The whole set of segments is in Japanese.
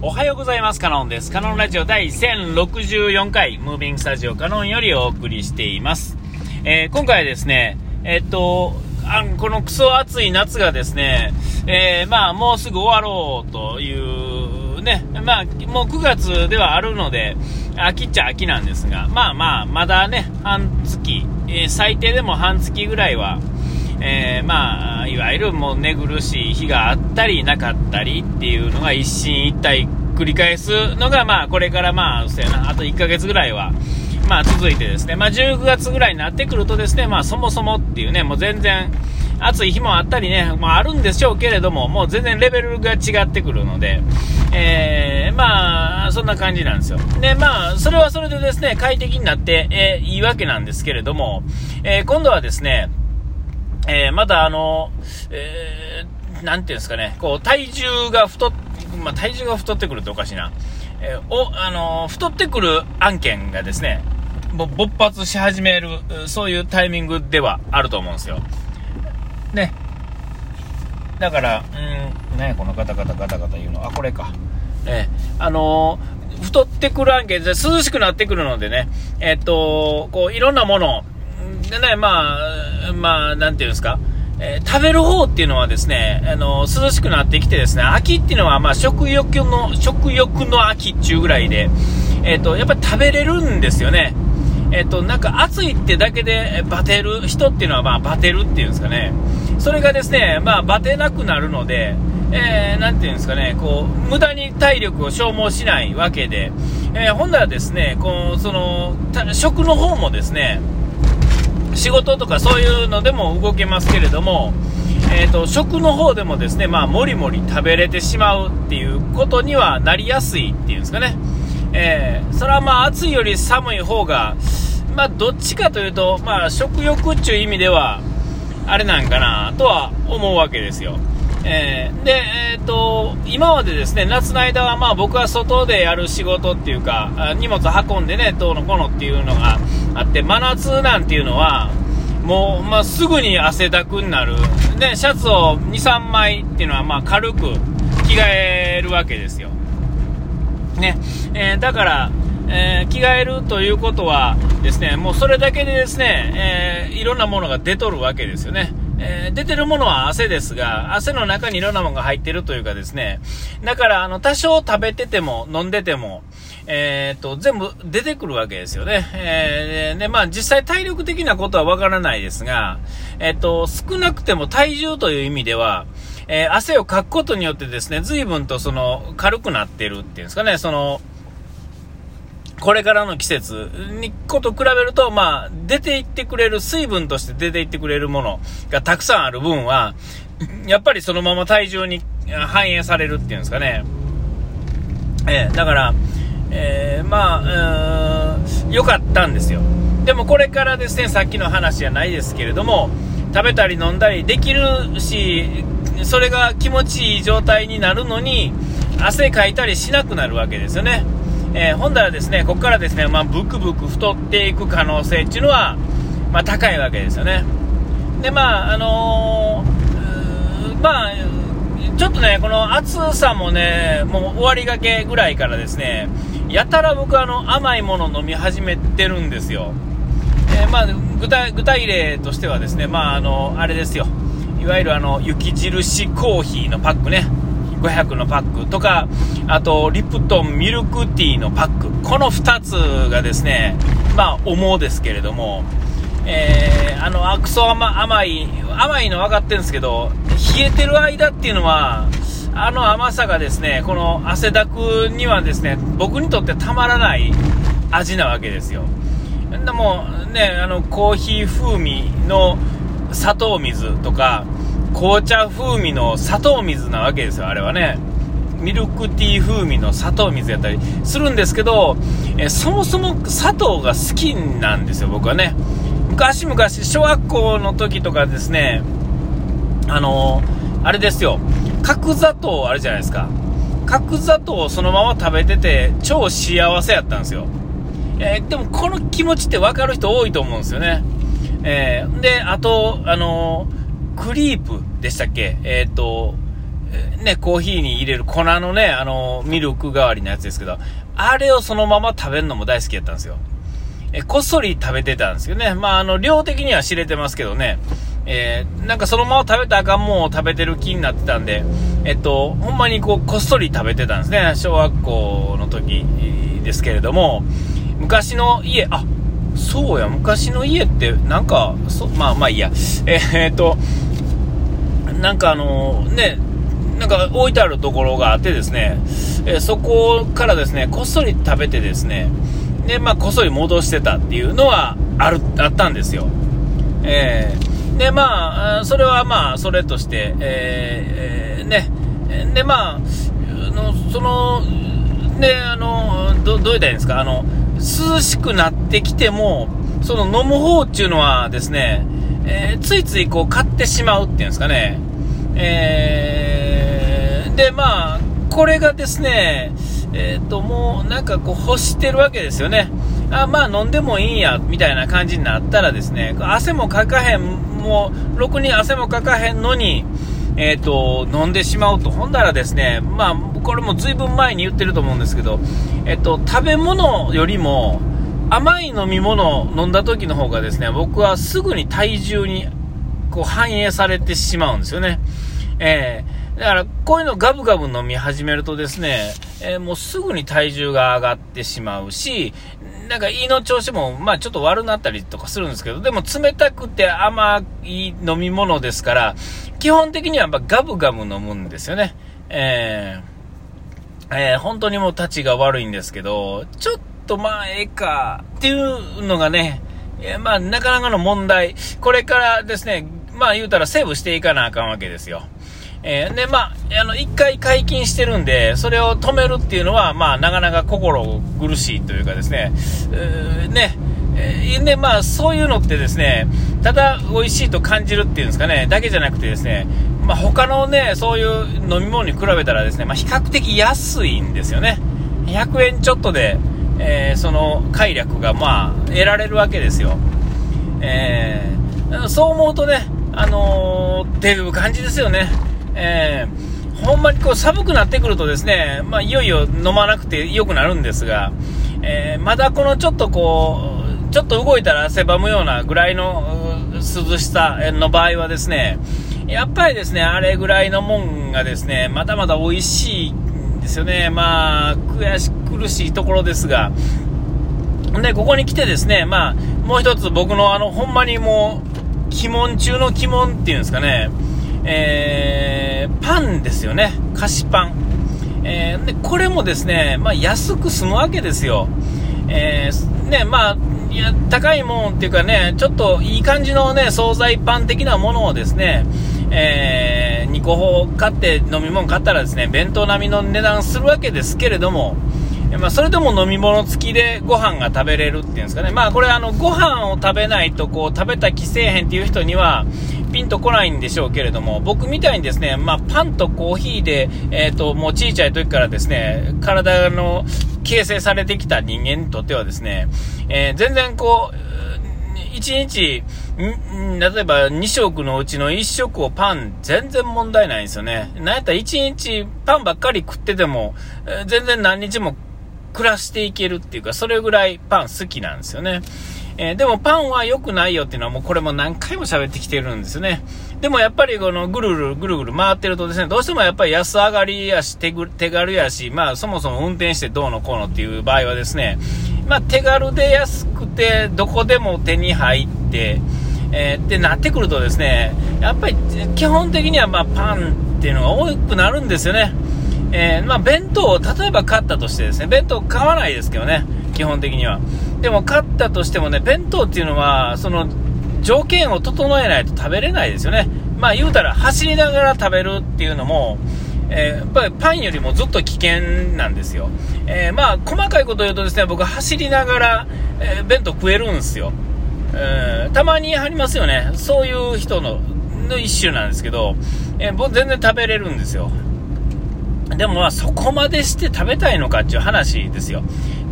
おはようございます。カノンです。カノンラジオ第1064回、ムービングスタジオカノンよりお送りしています。えー、今回はですね、えー、っと、あこのクソ暑い夏がですね、えー、まあ、もうすぐ終わろうというね、まあ、もう9月ではあるので、秋っちゃ秋なんですが、まあまあ、まだね、半月、え最低でも半月ぐらいは、えー、まあ、いわゆるもう寝苦しい日があったりなかったりっていうのが一進一退繰り返すのが、まあ、これからまあ、そうやな、あと1ヶ月ぐらいは、まあ、続いてですね、まあ、10月ぐらいになってくるとですね、まあ、そもそもっていうね、もう全然、暑い日もあったりね、まあ、あるんでしょうけれども、もう全然レベルが違ってくるので、えー、まあ、そんな感じなんですよ。で、まあ、それはそれでですね、快適になって、えー、いいわけなんですけれども、えー、今度はですね、えー、まだあの、えー、なんていうんですかね、こう、体重が太っ、まあ、体重が太ってくるっておかしいな。えー、お、あの太ってくる案件がですね、勃発し始める、そういうタイミングではあると思うんですよ。ね。だから、うん、ね、このガタガタガタガタ言うの、あ、これか。えー、あの太ってくる案件で涼しくなってくるのでね、えっと、こう、いろんなものでね、まあ、まあ、なんていうんですか、えー、食べる方っていうのはですね、あの涼しくなってきてですね、秋っていうのは、まあ、食欲の、食欲の秋っていうぐらいで、えっ、ー、と、やっぱり食べれるんですよね。えっ、と、なんか暑いってだけでバテる人っていうのは、まあ、バテるっていうんですかね。それがですね、まあ、バテなくなるので、えー、ていうんですかね、こう、無駄に体力を消耗しないわけで、えー、ほんならですね、こう、その、食の方もですね、仕事とかそういうのでも動けますけれども、えーと、食の方でもですね、まあ、もりもり食べれてしまうっていうことにはなりやすいっていうんですかね、えー、それはまあ暑いより寒い方が、まあ、どっちかというと、まあ、食欲っていう意味ではあれなんかなとは思うわけですよ。えー、で、えーと、今までですね夏の間はまあ僕は外でやる仕事っていうか荷物運んでねどうのこうのっていうのがあって真夏なんていうのはもう、まあ、すぐに汗だくになる。でシャツを23枚っていうのはまあ軽く着替えるわけですよ、ね。えー、だから、えー、着替えるということはですねもうそれだけでですね、えー、いろんなものが出とるわけですよね。えー、出てるものは汗ですが、汗の中にいろんなものが入ってるというかですね、だから、あの、多少食べてても、飲んでても、えー、っと、全部出てくるわけですよね。えー、で、まあ、実際体力的なことはわからないですが、えー、っと、少なくても体重という意味では、え汗をかくことによってですね、随分とその、軽くなってるっていうんですかね、その、これからの季節にこと比べると、まあ、出ていってくれる、水分として出ていってくれるものがたくさんある分は、やっぱりそのまま体重に反映されるっていうんですかね。えー、だから、えー、まあ、良かったんですよ。でもこれからですね、さっきの話じゃないですけれども、食べたり飲んだりできるし、それが気持ちいい状態になるのに、汗かいたりしなくなるわけですよね。えー、ほんだらですね、ここからですね、まあ、ブクブク太っていく可能性っていうのは、まあ、高いわけですよね。で、まあ、あのー、まあ、ちょっとね、この暑さもね、もう終わりがけぐらいからですね、やたら僕あの甘いもの飲み始めてるんですよ。えー、まあ、具体具体例としてはですね、まあ、あの、あれですよ。いわゆるあの、雪印コーヒーのパックね。500のパックとか、あと、リプトンミルクティーのパック。この2つがですね、まあ、重うですけれども、えー、あの、あくそ甘甘い、甘いの分かってるんですけど、冷えてる間っていうのは、あの甘さがですね、この汗だくにはですね、僕にとってたまらない味なわけですよ。でもね、あの、コーヒー風味の砂糖水とか、紅茶風味の砂糖水なわけですよ、あれはね。ミルクティー風味の砂糖水やったりするんですけど、えそもそも砂糖が好きなんですよ、僕はね。昔々、小学校の時とかですね、あの、あれですよ、角砂糖あるじゃないですか。角砂糖をそのまま食べてて、超幸せやったんですよ。えー、でもこの気持ちって分かる人多いと思うんですよね。えー、で、あと、あのクリープでしたっけ？えっ、ー、と、ね、コーヒーに入れる粉のね、あの、ミルク代わりのやつですけど、あれをそのまま食べるのも大好きやったんですよ。え、こっそり食べてたんですよね。まあ、あの、量的には知れてますけどね。えー、なんかそのまま食べたらあかんもんを食べてる気になってたんで、えっと、ほんまにこう、こっそり食べてたんですね。小学校の時ですけれども、昔の家、あ、そうや、昔の家って、なんか、そまあまあいいや。えー、っと、なんかあのね、なんか置いてあるところがあってですね、えー、そこからですね、こっそり食べてですね、で、まあ、こっそり戻してたっていうのはある、あったんですよ。えー、で、まあ、それはまあ、それとして、えー、えー、ね、で、まあ、のその、ね、あの、ど、どう言ったらいいんですか、あの、涼しくなってきても、その飲む方っていうのはですね、えー、ついついこう買ってしまうっていうんですかね。えー、で、まあ、これがですね、えっ、ー、と、もうなんかこう欲してるわけですよね。あまあ飲んでもいいんや、みたいな感じになったらですね、汗もかかへん、もう、ろくに汗もかかへんのに、えっ、ー、と、飲んでしまうと。ほんだらですね、まあ、これもずいぶん前に言ってると思うんですけど、えっ、と、食べ物よりも、甘い飲み物を飲んだ時の方がですね、僕はすぐに体重にこう反映されてしまうんですよね。えー、だから、こういうのガブガブ飲み始めるとですね、えー、もうすぐに体重が上がってしまうし、なんか胃の調子も、まあちょっと悪なったりとかするんですけど、でも冷たくて甘い飲み物ですから、基本的にはやっぱガブガブ飲むんですよね。えー、えー、本当にもう立ちが悪いんですけど、ちょっとまあ、ええか、っていうのがね、えまあ、なかなかの問題。これからですね、まあ言うたらセーブしていかなあかんわけですよ。えー、で、まあ、あの、一回解禁してるんで、それを止めるっていうのは、まあ、なかなか心苦しいというかですね、ね、えー、で、まあ、そういうのってですね、ただ美味しいと感じるっていうんですかね、だけじゃなくてですね、まあ、他のね、そういう飲み物に比べたらですね、まあ、比較的安いんですよね。100円ちょっとで、えー、その快楽がまあ得られるわけですよ。えー、そう思うとね、あのー、っていう感じですよね。えー、ほんまにこう寒くなってくるとですね、まあ、いよいよ飲まなくて良くなるんですが、えー、まだこのちょっとこう、ちょっと動いたら汗ばむようなぐらいの涼しさの場合はですね、やっぱりですね、あれぐらいのもんがですね、まだまだ美味しいんですよね。まあ、悔し苦しいところですが、で、ここに来てですね、まあ、もう一つ僕のあの、ほんまにもう、鬼門中の鬼門っていうんですかね、えー、パンですよね。菓子パン。えー、で、これもですね、まあ、安く済むわけですよ。えー、ね、まあ、いや、高いもんっていうかね、ちょっといい感じのね、惣菜パン的なものをですね、えー、2個買って飲み物買ったらですね、弁当並みの値段するわけですけれども、まあ、それでも飲み物付きでご飯が食べれるっていうんですかね。まあ、これあの、ご飯を食べないとこう、食べた気せえへんっていう人には、ピンとこないんでしょうけれども、僕みたいにですね、まあ、パンとコーヒーで、えっ、ー、と、もう小さい時からですね、体の形成されてきた人間にとってはですね、えー、全然こう、1日、例えば2食のうちの1食をパン、全然問題ないんですよね。なんやったら1日パンばっかり食ってても、全然何日も暮らしていけるっていうか、それぐらいパン好きなんですよね。えー、でもパンは良くないよっていうのはもうこれも何回も喋ってきてるんですよね。でもやっぱりこのぐるぐるぐるぐる回ってるとですね、どうしてもやっぱり安上がりやし、手手軽やし、まあそもそも運転してどうのこうのっていう場合はですね、まあ手軽で安くてどこでも手に入って、えー、ってなってくるとですね、やっぱり基本的にはまあパンっていうのが多くなるんですよね。えー、まあ、弁当を例えば買ったとしてですね、弁当買わないですけどね、基本的には。でも買ったとしてもね、弁当っていうのは、その、条件を整えないと食べれないですよね。まあ言うたら走りながら食べるっていうのも、えー、やっぱりパンよりもずっと危険なんですよ。えー、まあ細かいこと言うとですね、僕走りながら、え、弁当食えるんですよ。えたまにありますよね。そういう人のの一種なんですけど、え僕全然食べれるんですよ。でもまあそこまでして食べたいのかっていう話ですよ。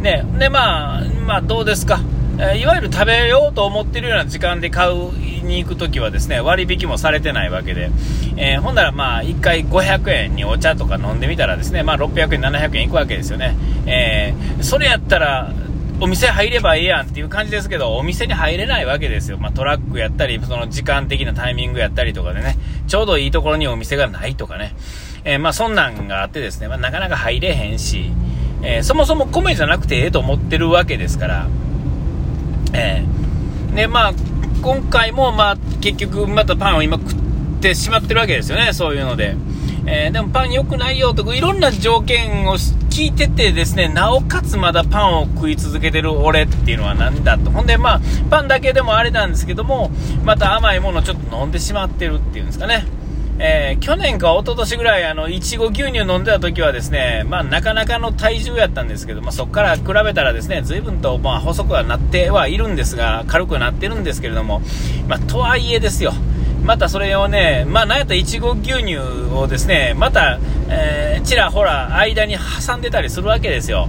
ね、でまあ、まあどうですか？えいわゆる食べようと思ってるような時間で買うに行くときはですね、割引もされてないわけで、えー、ほんならまあ、1回500円にお茶とか飲んでみたらですね、まあ、600円、700円いくわけですよね。えー、それやったら、お店入ればええやんっていう感じですけど、お店に入れないわけですよ。まあ、トラックやったり、その時間的なタイミングやったりとかでね、ちょうどいいところにお店がないとかね、えー、まあ、そんなんがあってですね、まあ、なかなか入れへんし、えー、そもそも米じゃなくてええと思ってるわけですから、えー、で、まあ、今回も、まあ、結局、またパンを今食ってしまってるわけですよね、そういうので。えー、でもパン良くないよとか、いろんな条件を聞いててですね、なおかつまだパンを食い続けてる俺っていうのは何だと。ほんで、まあ、パンだけでもあれなんですけども、また甘いものをちょっと飲んでしまってるっていうんですかね。えー、去年か一昨年ぐらい、あの、いちご牛乳飲んでた時はですね、まあ、なかなかの体重やったんですけど、まあ、そこから比べたらですね、随分と、まあ、細くはなってはいるんですが、軽くなってるんですけれども、まあ、とはいえですよ、またそれをね、まあ、なんやったらいちご牛乳をですね、また、えー、ちらほら間に挟んでたりするわけですよ。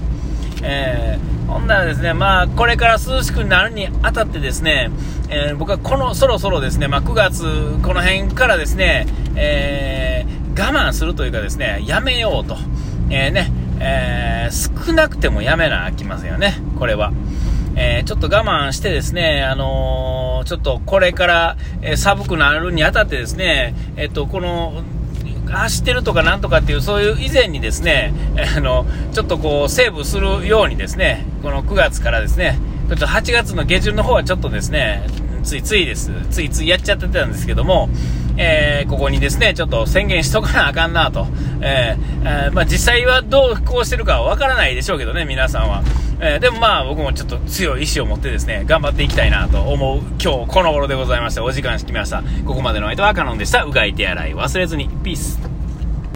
えーほんならですね、まあ、これから涼しくなるにあたってですね、えー、僕はこの、そろそろですね、まあ、9月、この辺からですね、えー、我慢するというかですね、やめようと。えー、ね、え少なくてもやめなあきませんよね、これは。えちょっと我慢してですね、あのちょっとこれから、え寒くなるにあたってですね、えっと、この、走ってるとかなんとかっていう、そういう以前にですね、あの、ちょっとこう、セーブするようにですね、この9月からですね、ちょっと8月の下旬の方はちょっとですね、ついついです、ついついやっちゃってたんですけども、えー、ここにですね、ちょっと宣言しとかなあかんなと。えー、えー、まあ、実際はどうこうしてるかはわからないでしょうけどね、皆さんは。え、でもまあ、僕もちょっと強い意志を持ってですね、頑張っていきたいなと思う今日この頃でございました。お時間してきました。ここまでの相手はカノンでした。うがい手洗い忘れずに。ピース。